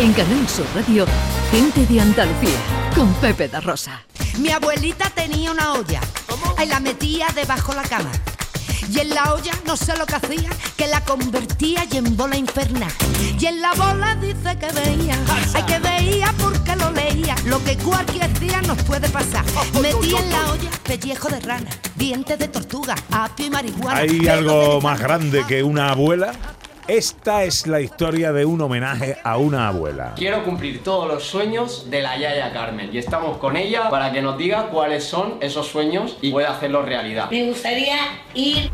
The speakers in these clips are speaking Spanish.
En Canal Sur Radio, Gente de Andalucía, con Pepe da Rosa. Mi abuelita tenía una olla. Y la metía debajo la cama. Y en la olla no sé lo que hacía, que la convertía y en bola infernal. Y en la bola dice que veía, ay que veía porque lo leía, lo que cualquier día nos puede pasar. Metía en la olla pellejo de rana, dientes de tortuga, apio y marihuana. ¿Hay algo más grande que una abuela? Esta es la historia de un homenaje a una abuela. Quiero cumplir todos los sueños de la Yaya Carmen y estamos con ella para que nos diga cuáles son esos sueños y pueda hacerlos realidad. Me gustaría ir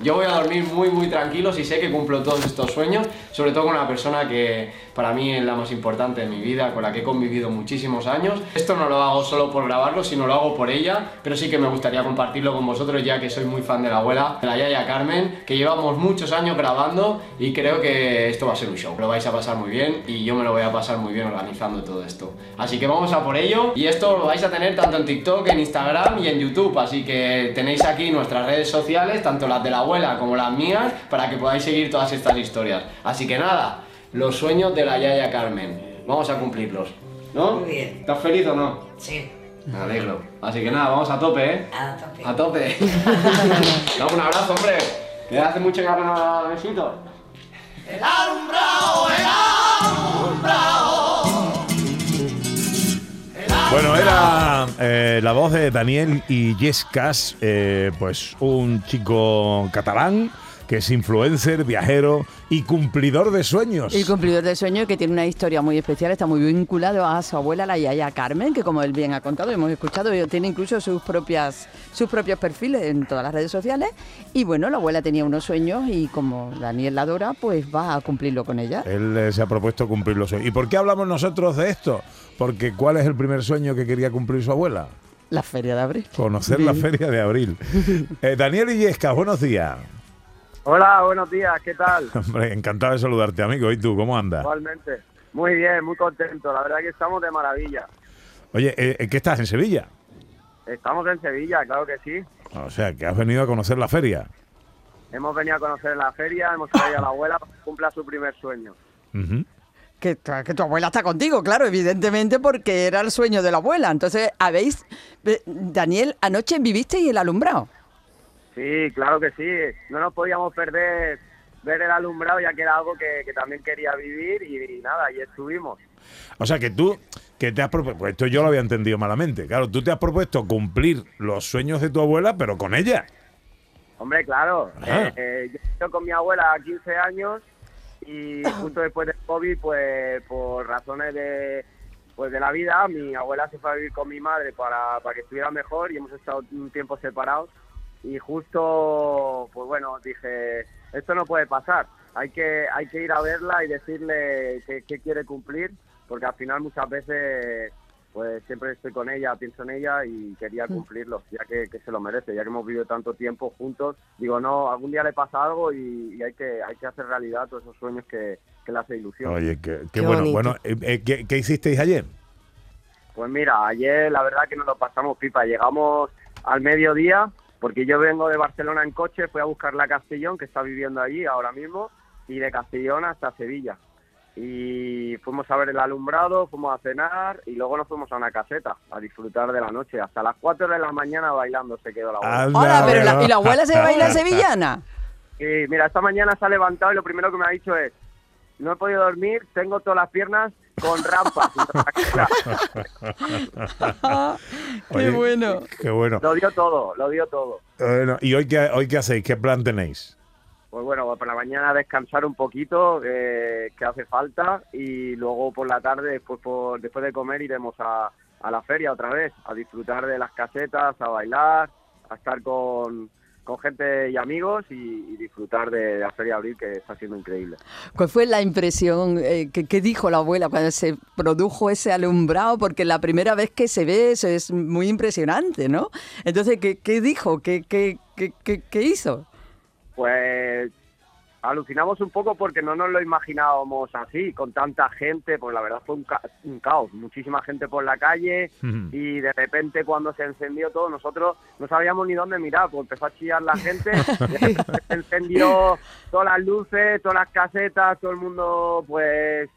Yo voy a dormir muy muy tranquilo si sé que cumplo todos estos sueños, sobre todo con una persona que para mí es la más importante de mi vida, con la que he convivido muchísimos años. Esto no lo hago solo por grabarlo, sino lo hago por ella, pero sí que me gustaría compartirlo con vosotros ya que soy muy fan de la abuela, de la Yaya Carmen, que llevamos muchos años grabando y creo que esto va a ser un show. Lo vais a pasar muy bien y yo me lo voy a pasar muy bien organizando todo esto. Así que vamos a por ello y esto lo vais a tener tanto en TikTok, en Instagram y en YouTube, así que tenéis aquí nuestras redes sociales, tanto las de la abuela como las mías, para que podáis seguir todas estas historias. Así que nada, los sueños de la Yaya Carmen, vamos a cumplirlos. ¿No? Muy bien. ¿Estás feliz o no? Sí, Me alegro. Así que nada, vamos a tope, ¿eh? a tope. A tope. Dame un abrazo, hombre. Me hace mucho que un besito. Bueno, era eh, la voz de Daniel y Yescas, eh, pues un chico catalán que es influencer, viajero y cumplidor de sueños. Y cumplidor de sueños que tiene una historia muy especial, está muy vinculado a su abuela, la Yaya Carmen, que como él bien ha contado, hemos escuchado, tiene incluso sus propias sus propios perfiles en todas las redes sociales. Y bueno, la abuela tenía unos sueños y como Daniel la adora, pues va a cumplirlo con ella. Él eh, se ha propuesto cumplir los sueños. ¿Y por qué hablamos nosotros de esto? Porque ¿cuál es el primer sueño que quería cumplir su abuela? La feria de abril. Conocer la feria de abril. Eh, Daniel y Yescas, buenos días. Hola, buenos días, ¿qué tal? Hombre, encantado de saludarte, amigo. ¿Y tú, cómo andas? Igualmente. Muy bien, muy contento. La verdad que estamos de maravilla. Oye, eh, ¿qué estás en Sevilla? Estamos en Sevilla, claro que sí. O sea, que has venido a conocer la feria. Hemos venido a conocer la feria, hemos traído a la abuela para que cumpla su primer sueño. Que, tu- que tu abuela está contigo, claro, evidentemente, porque era el sueño de la abuela. Entonces, habéis. eh, Daniel, anoche vivisteis el alumbrado. Sí, claro que sí. No nos podíamos perder ver el alumbrado, ya que era algo que, que también quería vivir y, y nada, y estuvimos. O sea, que tú, que te has propuesto, pues esto yo lo había entendido malamente. Claro, tú te has propuesto cumplir los sueños de tu abuela, pero con ella. Hombre, claro. Ah. eh, eh, yo estoy con mi abuela a 15 años y justo después del COVID, pues por razones de pues de la vida, mi abuela se fue a vivir con mi madre para, para que estuviera mejor y hemos estado un tiempo separados y justo, pues bueno, dije, esto no puede pasar, hay que, hay que ir a verla y decirle qué qué quiere cumplir, porque al final muchas veces pues siempre estoy con ella, pienso en ella y quería cumplirlo, ya que, que se lo merece, ya que hemos vivido tanto tiempo juntos. Digo, no, algún día le pasa algo y, y hay que hay que hacer realidad todos esos sueños que, que le hace ilusión. Oye, qué, qué Qué bueno. bonito. Bueno, eh, eh, ¿qué, qué hicisteis ayer? Pues mira, ayer la verdad que nos lo pasamos pipa. Llegamos al mediodía, porque yo vengo de Barcelona en coche, fui a buscarla a Castellón, que está viviendo allí ahora mismo, y de Castellón hasta Sevilla. Y fuimos a ver el alumbrado, fuimos a cenar y luego nos fuimos a una caseta a disfrutar de la noche. Hasta las 4 de la mañana bailando se quedó la abuela. Hola, pero la. ¿y la abuela se baila sevillana? Y mira, esta mañana se ha levantado y lo primero que me ha dicho es, no he podido dormir, tengo todas las piernas con rampas. ¡Qué Oye, bueno! Qué bueno. lo dio todo, lo dio todo. Bueno, ¿Y hoy qué, hoy qué hacéis? ¿Qué plan tenéis? Pues bueno, por la mañana descansar un poquito, eh, que hace falta, y luego por la tarde, después, por- después de comer, iremos a, a la feria otra vez, a disfrutar de las casetas, a bailar, a estar con, con gente y amigos y, y disfrutar de la feria de abril, que está siendo increíble. ¿Cuál fue la impresión eh, que, que dijo la abuela cuando se produjo ese alumbrado? Porque la primera vez que se ve eso es muy impresionante, ¿no? Entonces, ¿qué, qué dijo? ¿Qué, qué, qué, qué- qué hizo? Pues alucinamos un poco porque no nos lo imaginábamos así, con tanta gente, pues la verdad fue un, ca- un caos, muchísima gente por la calle y de repente cuando se encendió todo, nosotros no sabíamos ni dónde mirar, pues empezó a chillar la gente, se encendió todas las luces, todas las casetas, todo el mundo pues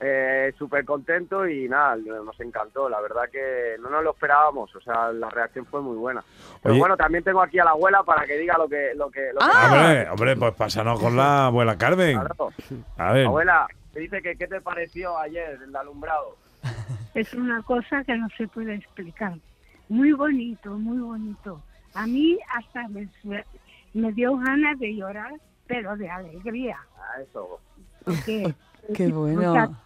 eh, súper contento y nada, nos encantó, la verdad que no nos lo esperábamos, o sea, la reacción fue muy buena. Pero Oye. bueno, también tengo aquí a la abuela para que diga lo que... Lo que, lo que Ah. Hombre, hombre, pues pásanos con la abuela Carmen. Claro. A ver. Abuela, te dice que qué te pareció ayer el alumbrado. es una cosa que no se puede explicar. Muy bonito, muy bonito. A mí hasta me, me dio ganas de llorar, pero de alegría. A eso. Porque Qué o bueno.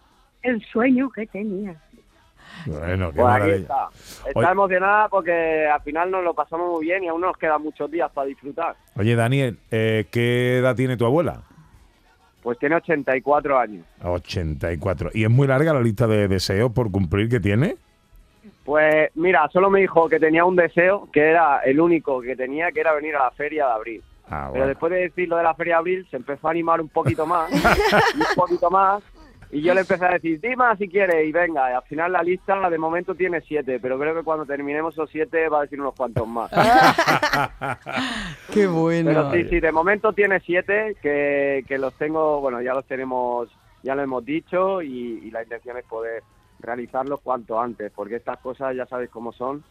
El sueño que tenía. Bueno, qué Pues maravilla. está. Está Oye. emocionada porque al final nos lo pasamos muy bien y aún nos quedan muchos días para disfrutar. Oye, Daniel, eh, ¿qué edad tiene tu abuela? Pues tiene 84 años. 84. ¿Y es muy larga la lista de deseos por cumplir que tiene? Pues mira, solo me dijo que tenía un deseo, que era el único que tenía, que era venir a la feria de abril. Ah, Pero después de decir lo de la feria de abril, se empezó a animar un poquito más, y un poquito más, y yo le empecé a decir, di más si quieres, y venga, y al final la lista de momento tiene siete, pero creo que cuando terminemos esos siete va a decir unos cuantos más. Qué bueno. Pero sí, sí, de momento tiene siete, que, que los tengo, bueno, ya los tenemos, ya lo hemos dicho, y, y la intención es poder realizarlos cuanto antes, porque estas cosas ya sabéis cómo son,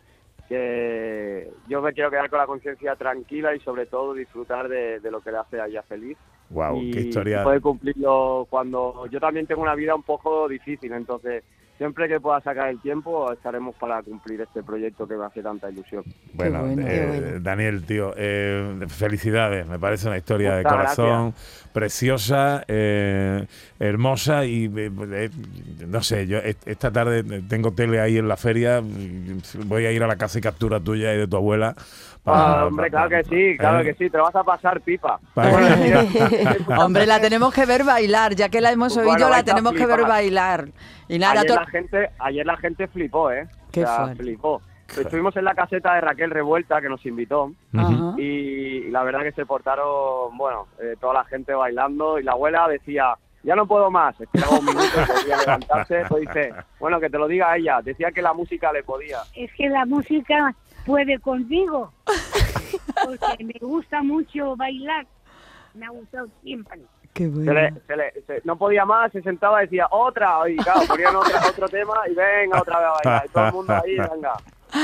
que yo me quiero quedar con la conciencia tranquila y sobre todo disfrutar de, de lo que le hace a ella feliz. Wow, y, qué historia. poder cumplirlo cuando yo también tengo una vida un poco difícil, entonces siempre que pueda sacar el tiempo estaremos para cumplir este proyecto que me hace tanta ilusión. Bueno, bueno, eh, bueno. Daniel, tío, eh, felicidades. Me parece una historia de corazón preciosa, eh, hermosa y eh, eh, no sé, yo est- esta tarde tengo tele ahí en la feria. Voy a ir a la casa y captura tuya y de tu abuela. Ah, hombre, claro que sí, claro ¿eh? que sí, te lo vas a pasar pipa. Hombre, la tenemos que ver bailar, ya que la hemos Pues oído, bueno, la tenemos que ver bailar. Y nada, ayer, la gente, ayer la gente flipó, ¿eh? Qué o sea, fuerte. flipó. Estuvimos en la caseta de Raquel Revuelta, que nos invitó, y la verdad que se portaron, bueno, eh, toda la gente bailando, y la abuela decía, ya no puedo más, esperaba un minuto y podía levantarse, pues dice, bueno, que te lo diga ella, decía que la música le podía. Es que la música puede conmigo. Porque me gusta mucho bailar. Me ha gustado siempre. Qué Se bueno. le- se le- se- no podía más, se sentaba y decía, otra, y claro, ponían otra- otro tema y venga otra vez a bailar, y todo el mundo ahí, venga.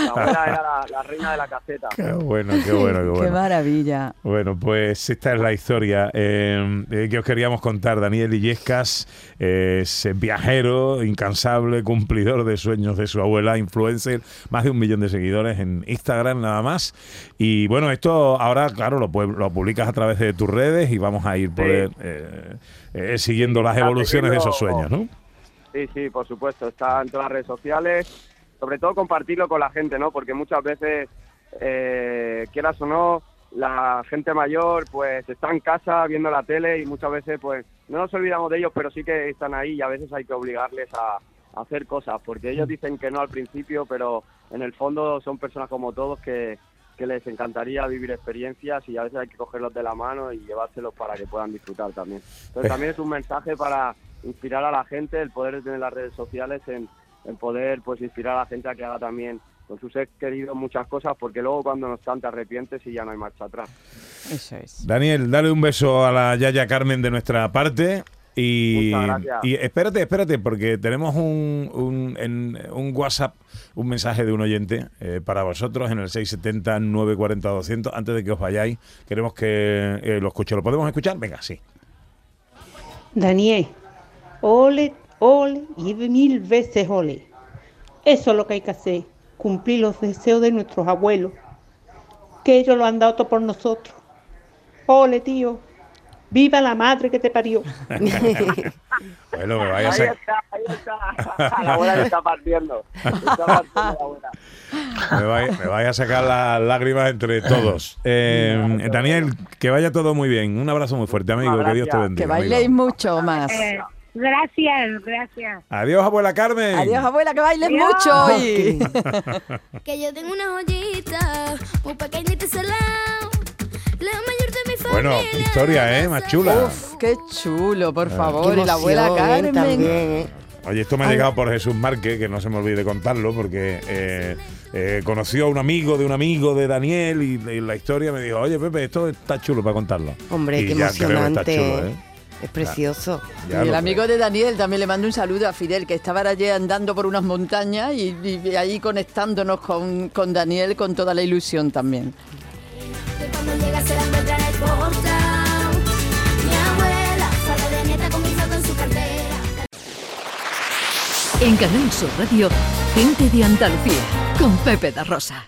La abuela era la, la reina de la caseta. Qué bueno, qué bueno, qué Qué bueno. maravilla. Bueno, pues esta es la historia eh, eh, que os queríamos contar. Daniel Illescas eh, es viajero, incansable, cumplidor de sueños de su abuela, influencer, más de un millón de seguidores en Instagram nada más. Y bueno, esto ahora, claro, lo, lo publicas a través de tus redes y vamos a ir poder, eh, eh, siguiendo las evoluciones de esos sueños, ¿no? Sí, sí, por supuesto, está en todas las redes sociales, sobre todo compartirlo con la gente, ¿no? Porque muchas veces, eh, quieras o no, la gente mayor pues está en casa viendo la tele y muchas veces pues no nos olvidamos de ellos, pero sí que están ahí y a veces hay que obligarles a, a hacer cosas, porque ellos dicen que no al principio, pero en el fondo son personas como todos que, que les encantaría vivir experiencias y a veces hay que cogerlos de la mano y llevárselos para que puedan disfrutar también. Entonces también es un mensaje para inspirar a la gente, el poder de tener las redes sociales en, en poder pues inspirar a la gente a que haga también con sus seres queridos muchas cosas, porque luego cuando no están te arrepientes y ya no hay marcha atrás. Eso es. Daniel, dale un beso a la Yaya Carmen de nuestra parte. Y, espérate, espérate, porque tenemos un, un, en un WhatsApp, un mensaje de un oyente eh, para vosotros en el 670-940-200. Antes de que os vayáis, queremos que eh, lo escuche. ¿Lo podemos escuchar? Venga, sí. Daniel, ole, ole y mil veces ole. Eso es lo que hay que hacer, cumplir los deseos de nuestros abuelos, que ellos lo han dado todo por nosotros. Ole, tío, viva la madre que te parió. Bueno, me vaya a Ahí sacar. está, ahí está. La abuela le está partiendo. Le está partiendo la abuela. Me vaya, me vaya a sacar las lágrimas entre todos. Eh, Daniel, que vaya todo muy bien. Un abrazo muy fuerte, amigo. Que Dios te bendiga. Que bailéis amigo. mucho más. Eh, gracias, gracias. Adiós, abuela Carmen. Adiós, abuela, que bailes Adiós. mucho hoy. Que yo tengo una joyita muy pequeñita y salao, la mayor de mi Bueno, qué historia, ¿eh? Más chula. Uf, qué chulo, por Qué favor. Y la abuela ¿eh? Carmen. También, ¿eh? Oye, esto me ha llegado por Jesús Márquez, que no se me olvide contarlo, porque eh, eh, conoció a un amigo de un amigo de Daniel y, y la historia me dijo, oye Pepe, esto está chulo para contarlo. Hombre, Y qué ya creo que está emocionante. chulo, ¿eh? Es precioso. Ya y el amigo creo. de Daniel también le mando un saludo a Fidel, que estaba allí andando por unas montañas y, y ahí conectándonos con, con Daniel con toda la ilusión también. En Canal Sur Radio, gente de Andalucía, con Pepe da Rosa.